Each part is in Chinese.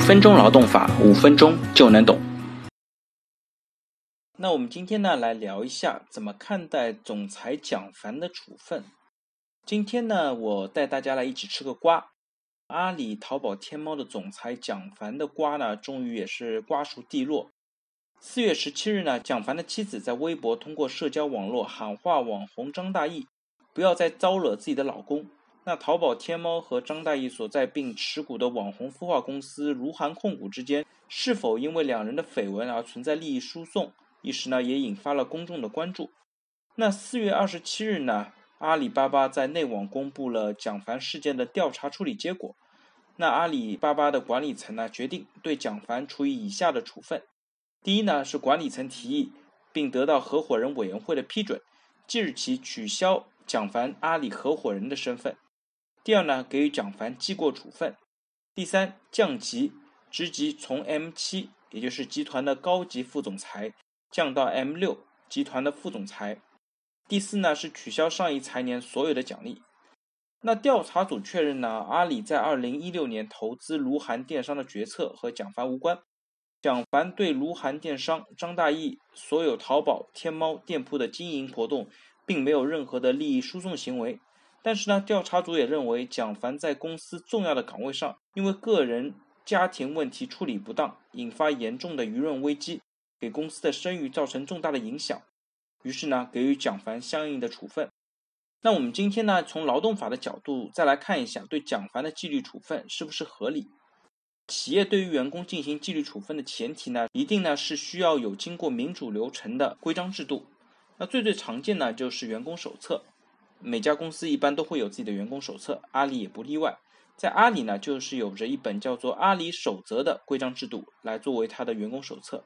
分钟劳动法，五分钟就能懂。那我们今天呢，来聊一下怎么看待总裁蒋凡的处分。今天呢，我带大家来一起吃个瓜。阿里、淘宝、天猫的总裁蒋凡的瓜呢，终于也是瓜熟蒂落。四月十七日呢，蒋凡的妻子在微博通过社交网络喊话网红张大奕，不要再招惹自己的老公。那淘宝、天猫和张大奕所在并持股的网红孵化公司如涵控股之间，是否因为两人的绯闻而存在利益输送，一时呢也引发了公众的关注。那四月二十七日呢，阿里巴巴在内网公布了蒋凡事件的调查处理结果。那阿里巴巴的管理层呢，决定对蒋凡处以以下的处分：第一呢，是管理层提议并得到合伙人委员会的批准，即日起取消蒋凡阿里合伙人的身份。第二呢，给予蒋凡记过处分；第三，降级，职级从 M 七，也就是集团的高级副总裁，降到 M 六，集团的副总裁；第四呢，是取消上一财年所有的奖励。那调查组确认呢，阿里在二零一六年投资卢涵电商的决策和蒋凡无关，蒋凡对卢涵电商、张大奕所有淘宝、天猫店铺的经营活动，并没有任何的利益输送行为。但是呢，调查组也认为，蒋凡在公司重要的岗位上，因为个人家庭问题处理不当，引发严重的舆论危机，给公司的声誉造成重大的影响。于是呢，给予蒋凡相应的处分。那我们今天呢，从劳动法的角度再来看一下，对蒋凡的纪律处分是不是合理？企业对于员工进行纪律处分的前提呢，一定呢是需要有经过民主流程的规章制度。那最最常见呢，就是员工手册。每家公司一般都会有自己的员工手册，阿里也不例外。在阿里呢，就是有着一本叫做《阿里守则》的规章制度来作为它的员工手册。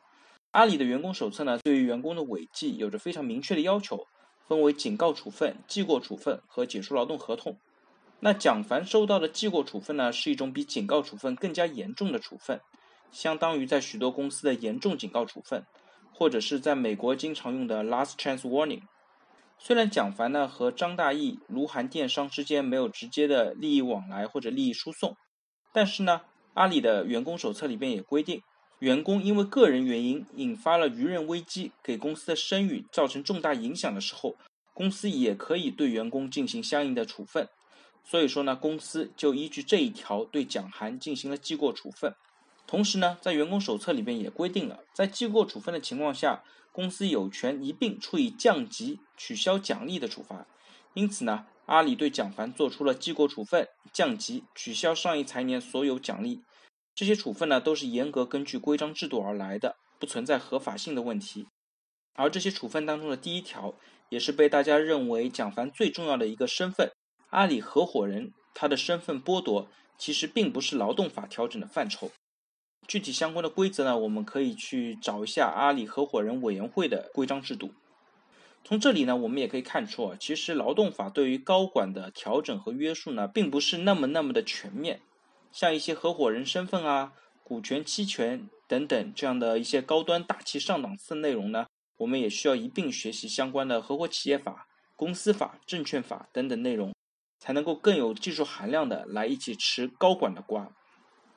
阿里的员工手册呢，对于员工的违纪有着非常明确的要求，分为警告处分、记过处分和解除劳动合同。那蒋凡收到的记过处分呢，是一种比警告处分更加严重的处分，相当于在许多公司的严重警告处分，或者是在美国经常用的 last chance warning。虽然蒋凡呢和张大奕、卢涵电商之间没有直接的利益往来或者利益输送，但是呢，阿里的员工手册里边也规定，员工因为个人原因引发了舆论危机，给公司的声誉造成重大影响的时候，公司也可以对员工进行相应的处分。所以说呢，公司就依据这一条对蒋涵进行了记过处分。同时呢，在员工手册里边也规定了，在记过处分的情况下。公司有权一并处以降级、取消奖励的处罚，因此呢，阿里对蒋凡做出了记过处分、降级、取消上一财年所有奖励。这些处分呢，都是严格根据规章制度而来的，不存在合法性的问题。而这些处分当中的第一条，也是被大家认为蒋凡最重要的一个身份——阿里合伙人，他的身份剥夺，其实并不是劳动法调整的范畴。具体相关的规则呢，我们可以去找一下阿里合伙人委员会的规章制度。从这里呢，我们也可以看出啊，其实劳动法对于高管的调整和约束呢，并不是那么那么的全面。像一些合伙人身份啊、股权期权等等这样的一些高端大气上档次的内容呢，我们也需要一并学习相关的合伙企业法、公司法、证券法等等内容，才能够更有技术含量的来一起吃高管的瓜。